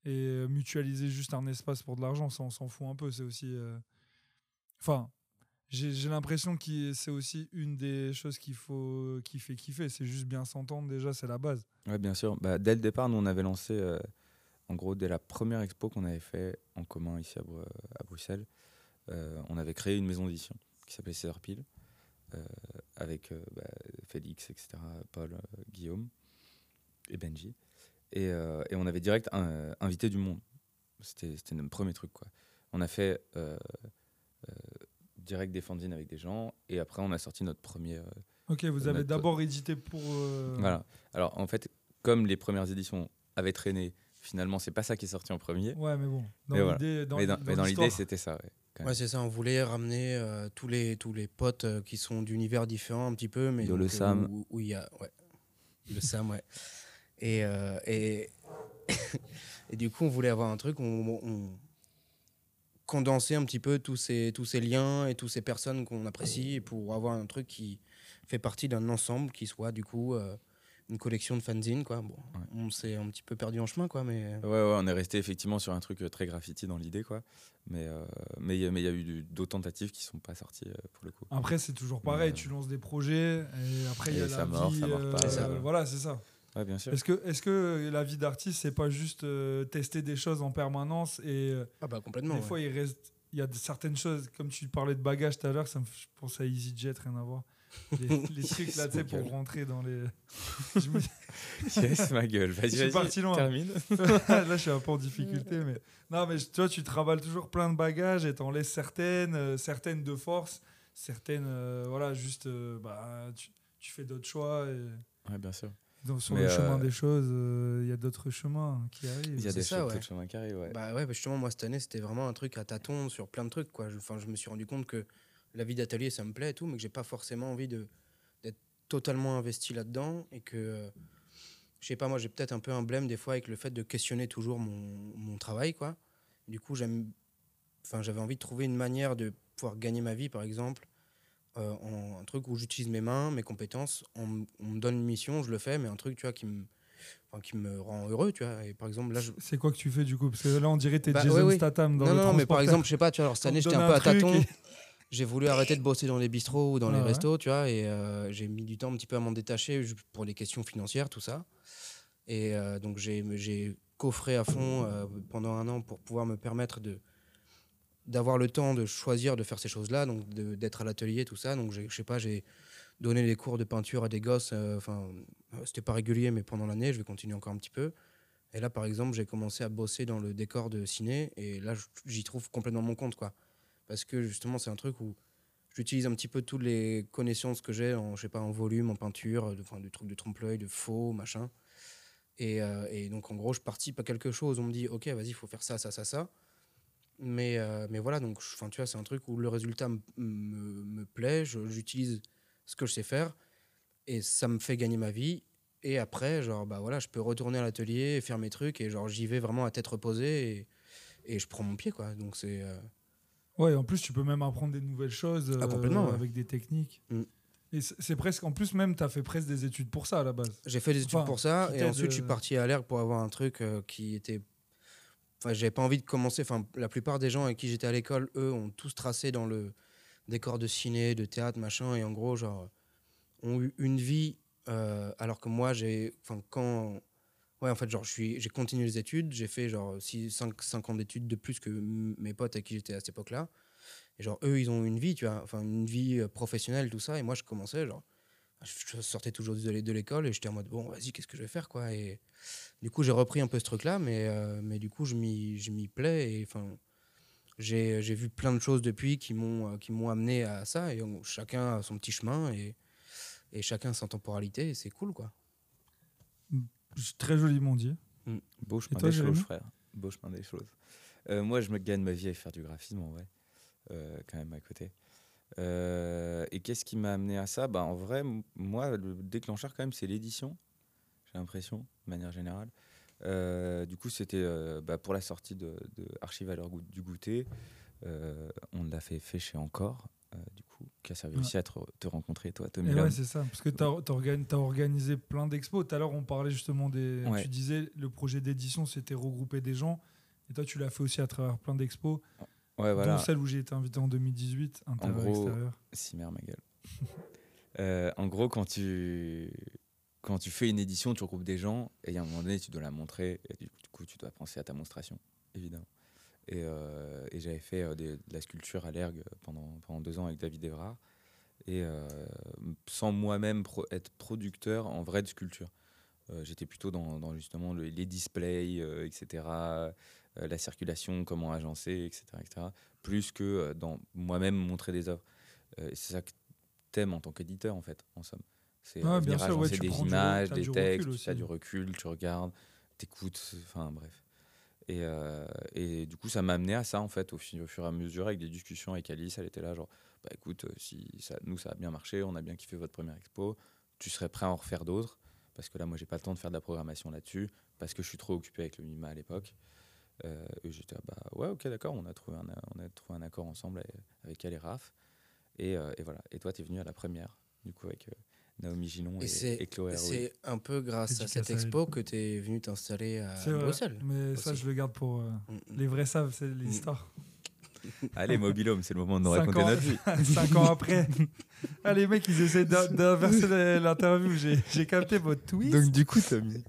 et mutualiser juste un espace pour de l'argent. Ça, on s'en fout un peu. C'est aussi. Enfin, j'ai l'impression que c'est aussi une des choses qu'il faut qui fait kiffer. C'est juste bien s'entendre déjà, c'est la base. Ouais, bien sûr. Bah, dès le départ, nous, on avait lancé, en gros, dès la première expo qu'on avait fait en commun ici à, Bru- à Bruxelles, euh, on avait créé une maison d'édition qui s'appelait Cedar Pile, euh, avec euh, bah, Félix, etc., Paul, Guillaume et Benji. Et, et on avait direct un- invité du monde. C'était notre premier truc. Quoi. On a fait direct des fanzines avec des gens, et après on a sorti notre premier. Ok, vous avez d'abord édité pour. Voilà. Alors en fait, comme les premières éditions avaient traîné, finalement c'est pas ça qui est sorti en premier. Ouais, mais bon. Dans Mais l'idée, dans, dans, dans mais dans l'idée, l'histoire. c'était ça. Ouais, c'est ça, on voulait ramener euh, tous, les, tous les potes euh, qui sont d'univers différents un petit peu. Mais donc, le euh, Sam. Où où il y a. Ouais. Le Sam, ouais. Et, euh, et, et du coup, on voulait avoir un truc où on, on condensait un petit peu tous ces, tous ces liens et toutes ces personnes qu'on apprécie pour avoir un truc qui fait partie d'un ensemble qui soit du coup euh, une collection de fanzines. Quoi. Bon, On s'est un petit peu perdu en chemin, quoi, mais. Ouais, ouais, on est resté effectivement sur un truc euh, très graffiti dans l'idée, quoi. Mais euh, mais il y a- mais il y a eu d'autres tentatives qui sont pas sorties euh, pour le coup. Après, c'est toujours pareil. Mais, Tu lances des projets et après, il y a la ça mord, vie. ça pas, euh, voilà, c'est ça. Ouais, bien sûr. Est-ce que, est que la vie d'artiste, c'est pas juste euh, tester des choses en permanence et euh, Ah, bah complètement. des ouais. fois, il reste. Il y a certaines choses, comme tu parlais de bagages tout à l'heure, ça me fait je pense à EasyJet, rien à voir. Les, les trucs là, tu sais, pour rentrer dans les. Je me- yes, ma gueule. Vas-y, suis vas-y. parti loin. Termine. là, je suis un peu en difficulté, mais non, mais tu vois, tu travailles toujours plein de bagages et t'en laisses certaines, euh, certaines de force, certaines, euh, voilà, juste, euh, bah, tu, tu fais d'autres choix et Ouais, bien sûr. donc, sur Mais, le euh, chemin des choses, euh, il y a d'autres chemins qui arrivent. Il y a des ça, choses ouais. de chemin carré, ouais. Bah ouais, bah justement, moi, cette année, c'était vraiment un truc à tâtons sur plein de trucs. Quoi. Je, enfin, je me suis rendu compte que la vie d'atelier, ça me plaît et tout, mais que j'ai pas forcément envie de, d'être totalement investi là-dedans. Et que, euh, je sais pas, moi, j'ai peut-être un peu un blême des fois avec le fait de questionner toujours mon, mon travail. Quoi. Du coup, j'aime, enfin, j'avais envie de trouver une manière de pouvoir gagner ma vie, par exemple, euh, en un truc où j'utilise mes mains, mes compétences. On, on me donne une mission, je le fais, mais un truc, tu vois, qui me, enfin, qui me rend heureux, tu vois. Et par exemple, là, je, C'est quoi que tu fais du coup? Parce que là, on dirait que t'es Bah, Jason ouais, ouais. Statham dans non, le non, mais par exemple, je sais pas, tu vois, alors cette année, j'étais un peu à tâtons. et- J'ai voulu arrêter de bosser dans les bistrots ou dans les ouais. restos, tu vois, et euh, j'ai mis du temps un petit peu à m'en détacher pour des questions financières, tout ça. Et euh, donc, j'ai coffré à fond euh, pendant un an pour pouvoir me permettre de d'avoir le temps de choisir de faire ces choses-là, donc d'être à l'atelier, tout ça. Donc, je sais pas, j'ai donné des cours de peinture à des gosses. Enfin, c'était pas régulier, mais pendant l'année, je vais continuer encore un petit peu. Et là, par exemple, j'ai commencé à bosser dans le décor de ciné, et là, j'y trouve complètement mon compte, quoi. Parce que justement, c'est un truc où j'utilise un petit peu toutes les connaissances que j'ai, en, je sais pas, en volume, en peinture, de, enfin, du truc de trompe-l'œil, de faux, machin. Et, euh, et donc, en gros, je participe à quelque chose. On me dit, ok, vas-y, il faut faire ça, ça, ça, ça. Mais, euh, mais voilà, donc, enfin, tu vois, c'est un truc où le résultat me- plaît, j'utilise ce que je sais faire, et ça me fait gagner ma vie. Et après, genre, bah voilà, je peux retourner à l'atelier, faire mes trucs, et genre, j'y vais vraiment à tête reposée, et, et je prends mon pied, quoi. Donc, c'est. euh, Ouais, en plus, tu peux même apprendre des nouvelles choses Ah, euh, complètement, ouais. avec des techniques. Mm. Et c'est presque, en plus, même, tu as fait presque des études pour ça à la base. J'ai fait des études Enfin, pour ça et ensuite je suis euh, parti à l'ERG pour avoir un truc euh, qui était. Enfin, j'avais pas envie de commencer. Enfin, la plupart des gens avec qui j'étais à l'école, eux, ont tous tracé dans le décor de ciné, de théâtre, machin, et en gros, genre, ont eu une vie, euh, alors que moi, j'ai. Enfin, quand. Ouais, en fait, genre, j'ai continué les études, j'ai fait genre 5, ans d'études de plus que mes potes avec qui j'étais à cette époque-là. Et genre, eux, ils ont une vie, tu vois, enfin, une vie euh, professionnelle, tout ça, et moi, je commençais, genre je sortais toujours de l'é- de l'école et j'étais en mode bon vas-y qu'est-ce que je vais faire quoi. Et du coup j'ai repris un peu ce truc là mais euh, mais du coup je m'y plais et enfin j'ai vu plein de choses depuis qui m'ont euh, amené à ça. Et chacun a son petit chemin et et chacun sa temporalité c'est cool quoi Très joliment dit. Beau chemin toi, des choses, frère. Beau chemin des choses. Euh, moi, je me gagne ma vie à faire du graphisme, en vrai. Euh, quand même, à côté. Euh, et qu'est-ce qui m'a amené à ça? Bah, En vrai, moi, le déclencheur, quand même, c'est l'édition. J'ai l'impression, de manière générale. Du coup, c'était bah, pour la sortie de, de Archive à l'heure du goûter. On l'a fait, fait chez Encore, du coup, qui a servi Ouais. aussi à te, te rencontrer, toi, Tommy ouais, c'est ça. Parce que tu as, organisé plein d'expos. Tout à l'heure, on parlait justement des. Ouais. Tu disais le projet d'édition, c'était regrouper des gens. Et toi, tu l'as fait aussi à travers plein d'expos, Ouais, voilà. dont celle où j'ai été invité en 2018, intérieur gros, extérieur. Si, merde, ma gueule. Euh, en gros, quand tu, quand tu fais une édition, tu regroupes des gens et à un moment donné, tu dois la montrer. Et du coup, tu dois penser à ta monstration, évidemment. Et, euh, et j'avais fait euh, des- de la sculpture à l'ergue pendant, pendant deux ans avec David Evrard. Et euh, sans moi-même pro- être producteur en vrai de sculpture. J'étais plutôt dans, dans justement le- les displays, etc., la circulation, comment agencer, etc., etc., plus que dans moi-même montrer des œuvres. C'est ça que t'aimes en tant qu'éditeur, en fait, en somme. C'est Ouais, bien venir sûr, ouais, agencer tu des du images, des textes, tu as du recul, tu regardes, t'écoutes, enfin bref. Et, euh, et du coup, ça m'a amené à ça, en fait, au, fur et à mesure, avec des discussions avec Alice. Elle était là, genre, bah écoute, euh, si nous, ça a bien marché, on a bien kiffé votre première expo, tu serais prêt à en refaire d'autres Parce que là, moi, j'ai pas le temps de faire de la programmation là-dessus, parce que je suis trop occupé avec le MIMA à l'époque. Euh, et j'étais, ah bah ouais, ok, d'accord, on, a trouvé un- on a trouvé un accord ensemble avec- elle et Raph. Et, et voilà. Et toi, tu es venu à la première, du coup, avec Naomi Ginon et, Et c'est et Chloé c'est un peu grâce à cette expo que tu es venu t'installer à Bruxelles. Mais ça, je le garde pour. euh, Mm, mm. les vrais savent, c'est l'histoire. Allez, Mobilhome, c'est le moment de nous Cinq raconter ans. notre vie. Cinq ans après. Ah, les mecs, ils essaient d'in- d'inverser l'interview. J'ai j'ai capté votre tweet. Donc, du coup, Tommy,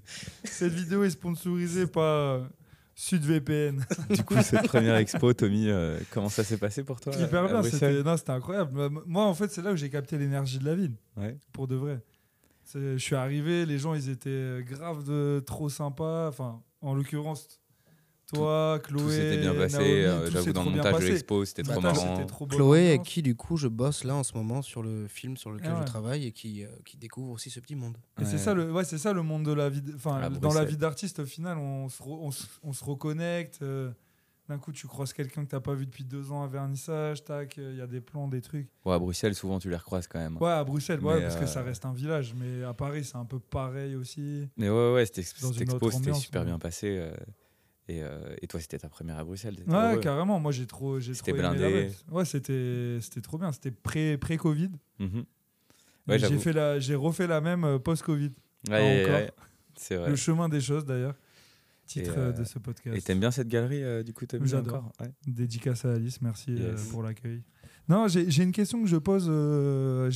Cette vidéo est sponsorisée par euh, SudVPN. du coup, cette première expo, Tommy, euh, comment ça s'est passé pour toi Hyper bien, c'était incroyable. Moi, en fait, c'est là où j'ai capté l'énergie de la ville, Ouais. pour de vrai. Je suis arrivé, les gens, ils étaient euh, grave de trop sympas. Enfin, en l'occurrence, toi, Chloé, Tout s'était bien passé. Euh, tout J'avoue, s'est dans trop le bien montage de passé. l'expo, c'était trop marrant. c'était trop bonne Chloé, avec ambiance. qui du coup je bosse là en ce moment sur le film sur lequel Ah je travaille et qui, euh, qui découvre aussi ce petit monde. Et c'est ça le, ouais, c'est ça le monde de la vie. Enfin, À dans la vie d'artiste, au final, on se, re- on se, on se reconnecte. euh, D'un coup, tu croises quelqu'un que t'as pas vu depuis deux ans à vernissage. Tac, il y a des plans, des trucs. Ouais, à Bruxelles, souvent, tu les recroises quand même. Ouais, à Bruxelles, ouais, parce que ça reste un village. Mais à Paris, c'est un peu pareil aussi. Mais ouais, ouais, cette, ex- expo, c'était super ouais. bien passé. Euh, et, euh, et toi, c'était ta première à Bruxelles. Ouais, heureux. carrément. Moi, j'ai trop, j'ai trop aimé blindé. là-bas. Ouais, c'était, c'était trop bien. C'était pré, pré-Covid. Mhm. Et Ouais, j'ai fait la, j'ai refait la même euh, post-Covid. Ouais, ouais, encore. ouais, C'est vrai. Le chemin des choses, d'ailleurs. Titre euh, de ce podcast. Et t'aimes bien cette galerie, euh, du coup, Tommy J'adore. encore? Dédicace à Alice, merci Yes. pour l'accueil. Non, j'ai j'ai une question que je pose, je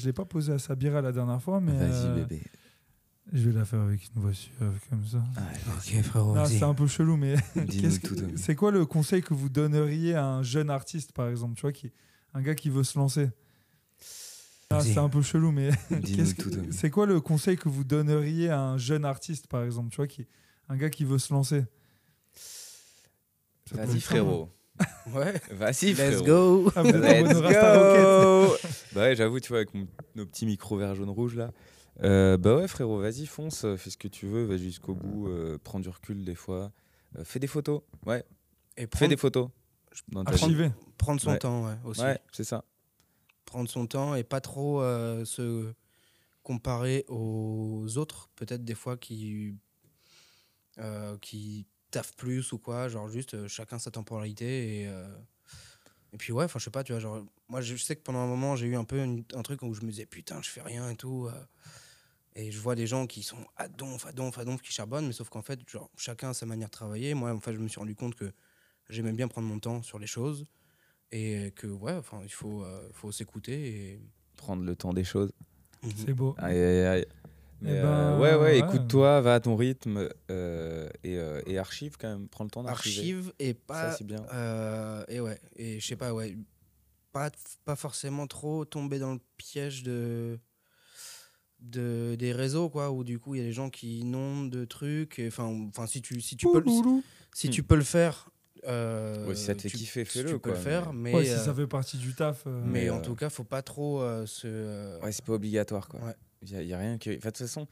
ne l'ai pas posée à Sabira la dernière fois, mais Vas-y, bébé. Je vais la faire avec une voix suave comme ça. Ok frérot, Ah, c'est un peu chelou, mais Dis-nous qu'est-ce tout, que- Tommy. c'est quoi le conseil que vous donneriez à un jeune artiste, par exemple, tu vois, qui, un gars qui veut se lancer? Ah, Vas-y. C'est un peu chelou, mais Dis-nous qu'est-ce que- tout, Tommy. c'est quoi le conseil que vous donneriez à un jeune artiste, par exemple, tu vois, qui, un gars qui veut se lancer? Vas-y, frérot. Ouais. Vas-y, Let's frérot. go. Ah, Let's Rasta Rocket. go Bah ouais, j'avoue, tu vois, avec mon- nos petits micros vert, jaune, rouge là. Euh, bah ouais, frérot, vas-y, fonce, euh, fais ce que tu veux, va jusqu'au bout, euh, prends du recul des fois. Euh, fais des photos, ouais, Et fais prendre, des photos. Dans ta vie. Prendre son Ouais. temps, ouais, aussi. Ouais, c'est ça. Prendre son temps et pas trop se comparer aux autres, peut-être des fois qui, qui taffent plus ou quoi, genre juste chacun sa temporalité et. et puis ouais, enfin je sais pas, tu vois, genre moi je sais que pendant un moment j'ai eu un peu une- un truc où je me disais putain je fais rien et tout. euh, et je vois des gens qui sont à donf, à donf, à donf, qui charbonnent, mais sauf qu'en fait, genre, chacun a sa manière de travailler. Moi, en fait, je me suis rendu compte que j'aimais bien prendre mon temps sur les choses et que, ouais, enfin, il faut, euh, faut s'écouter. Et... Prendre le temps des choses. C'est beau. Aïe, aïe, aïe. Mais, Eh euh, ben, ouais, ouais, ouais. écoute-toi, va à ton rythme euh, et, euh, et archive quand même. Prends le temps d'archiver. Archive et pas. Ça, c'est bien. euh, et ouais, et je sais pas, ouais. Pas, pas forcément trop tomber dans le piège de. De, des réseaux quoi où du coup il y a des gens qui inondent de trucs enfin enfin si tu si tu peux le- si Hmm. tu peux le faire euh, Ouais, si ça te fait tu- kiffer, si fais-le, tu peux quoi, le faire mais Ouais, si euh, ça fait partie du taf. euh, mais Mais, en euh, tout cas faut pas trop euh, se euh, Ouais, c'est pas obligatoire quoi. Ouais. Il y, a- y a rien qui. enfin, de toute façon,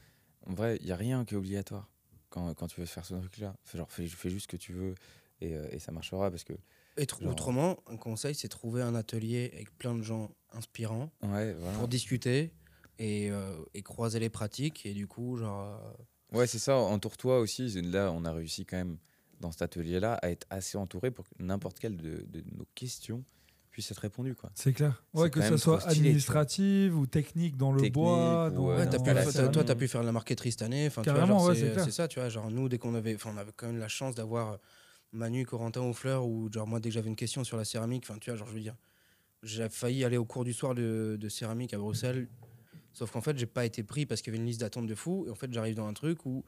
en vrai, il y a rien qui est obligatoire quand, quand tu veux faire ce truc-là. Fais, genre, fais, fais juste ce que tu veux et, euh, et ça marchera parce que. Et Genre- autrement, un conseil, c'est trouver un atelier avec plein de gens inspirants Ouais, voilà. pour discuter et, euh, et croiser les pratiques. Et du coup, genre. euh, Ouais, c'est ça. Entoure-toi aussi. Là, on a réussi quand même dans cet atelier-là à être assez entouré pour que n'importe quelle de, de nos questions puisse être répondue. Quoi. C'est clair. Ouais, que même soit stylé, tu administrative ou technique dans le Technique bois. ou, dans- euh, Ouais, pu la toi, salon. t'as pu faire la marqueterie cette année. Enfin, tu ouais, c'est ça, tu vois. Genre, nous, dès qu'on avait. Enfin, on avait quand même la chance d'avoir Manu, Corentin ou Fleur, ou genre, moi, dès que j'avais une question sur la céramique, enfin, tu vois, genre, je veux dire, j'ai failli aller au cours du soir de, de céramique à Bruxelles. Sauf qu'en fait, j'ai pas été pris parce qu'il y avait une liste d'attente de fou. Et en fait, j'arrive dans un truc où,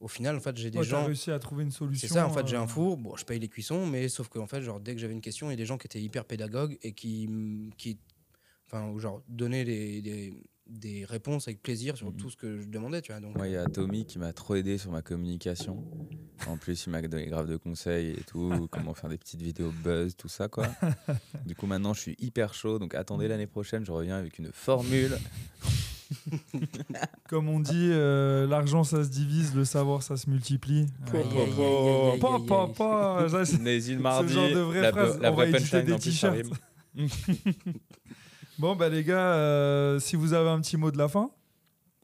au final, en fait, j'ai des Ouais, gens. réussi à trouver une solution. C'est ça, en fait, j'ai euh, un four, bon, je paye les cuissons, mais sauf que, en fait, genre, dès que j'avais une question, il y a des gens qui étaient hyper pédagogues et qui, qui enfin, genre, donnaient des, des, des réponses avec plaisir sur Mhm. tout ce que je demandais, tu vois. Donc, Moi, il y a Tommy qui m'a trop aidé sur ma communication. En plus, il m'a donné grave de conseils et tout, comment faire des petites vidéos buzz, tout ça, quoi. Du coup, maintenant, je suis hyper chaud. Donc, attendez l'année prochaine, je reviens avec une formule. Comme on dit, euh, l'argent ça se divise, le savoir ça se multiplie. Euh, Nésil mardi. genre de vraies la, phrases, la on vraie va éditer punchline des t-shirts. Bon, bah les gars, euh, si vous avez un petit mot de la fin,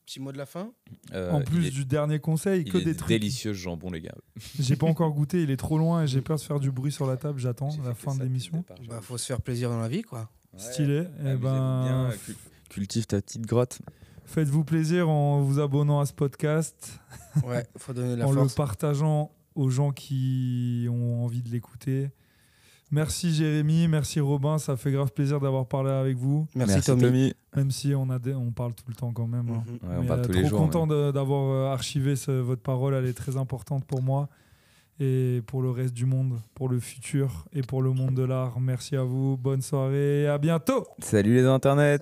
Petit mot de la fin? Euh, en il plus est- du dernier conseil, il que est des trucs. délicieux ce jambon, les gars. J'ai pas encore goûté, il est trop loin et j'ai peur de faire du bruit sur la table. J'attends la fin de l'émission. Bah, faut se faire plaisir dans la vie, quoi. Ouais. Stylé. Et ben, bien, cul- cultive ta petite grotte. faites-vous plaisir en vous abonnant à ce podcast, Ouais, faut donner la en le partageant aux gens qui ont envie de l'écouter. Merci Jérémy, merci Robin, ça fait grave plaisir d'avoir parlé avec vous, Merci, Tommy. même si on, a des- on parle tout le temps quand même. hein. Mhm. Ouais, on parle euh, tous trop les jours. content mais- de- d'avoir euh, archivé ce- votre parole, elle est très importante pour moi et pour le reste du monde, pour le futur et pour le monde de l'art. Merci à vous, bonne soirée et à bientôt Salut les internets